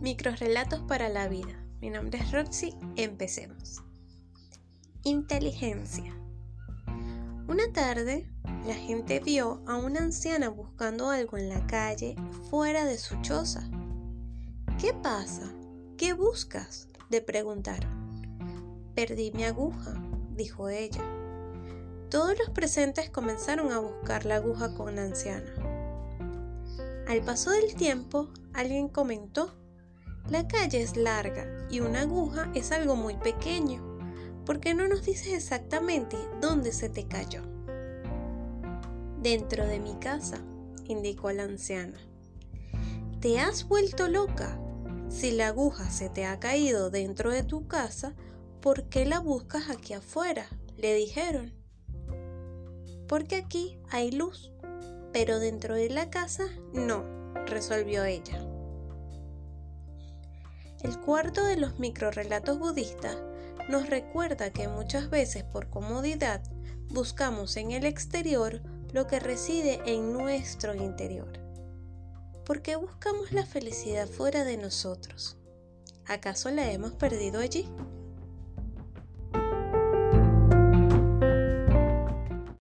Microrelatos para la vida. Mi nombre es Roxy, empecemos. Inteligencia. Una tarde, la gente vio a una anciana buscando algo en la calle fuera de su choza. ¿Qué pasa? ¿Qué buscas? le preguntaron. Perdí mi aguja, dijo ella. Todos los presentes comenzaron a buscar la aguja con la anciana. Al paso del tiempo, alguien comentó, la calle es larga y una aguja es algo muy pequeño. ¿Por qué no nos dices exactamente dónde se te cayó? Dentro de mi casa, indicó la anciana. ¿Te has vuelto loca? Si la aguja se te ha caído dentro de tu casa, ¿por qué la buscas aquí afuera? le dijeron. Porque aquí hay luz, pero dentro de la casa no, resolvió ella. El cuarto de los microrelatos budistas nos recuerda que muchas veces por comodidad buscamos en el exterior lo que reside en nuestro interior. ¿Por qué buscamos la felicidad fuera de nosotros? ¿Acaso la hemos perdido allí?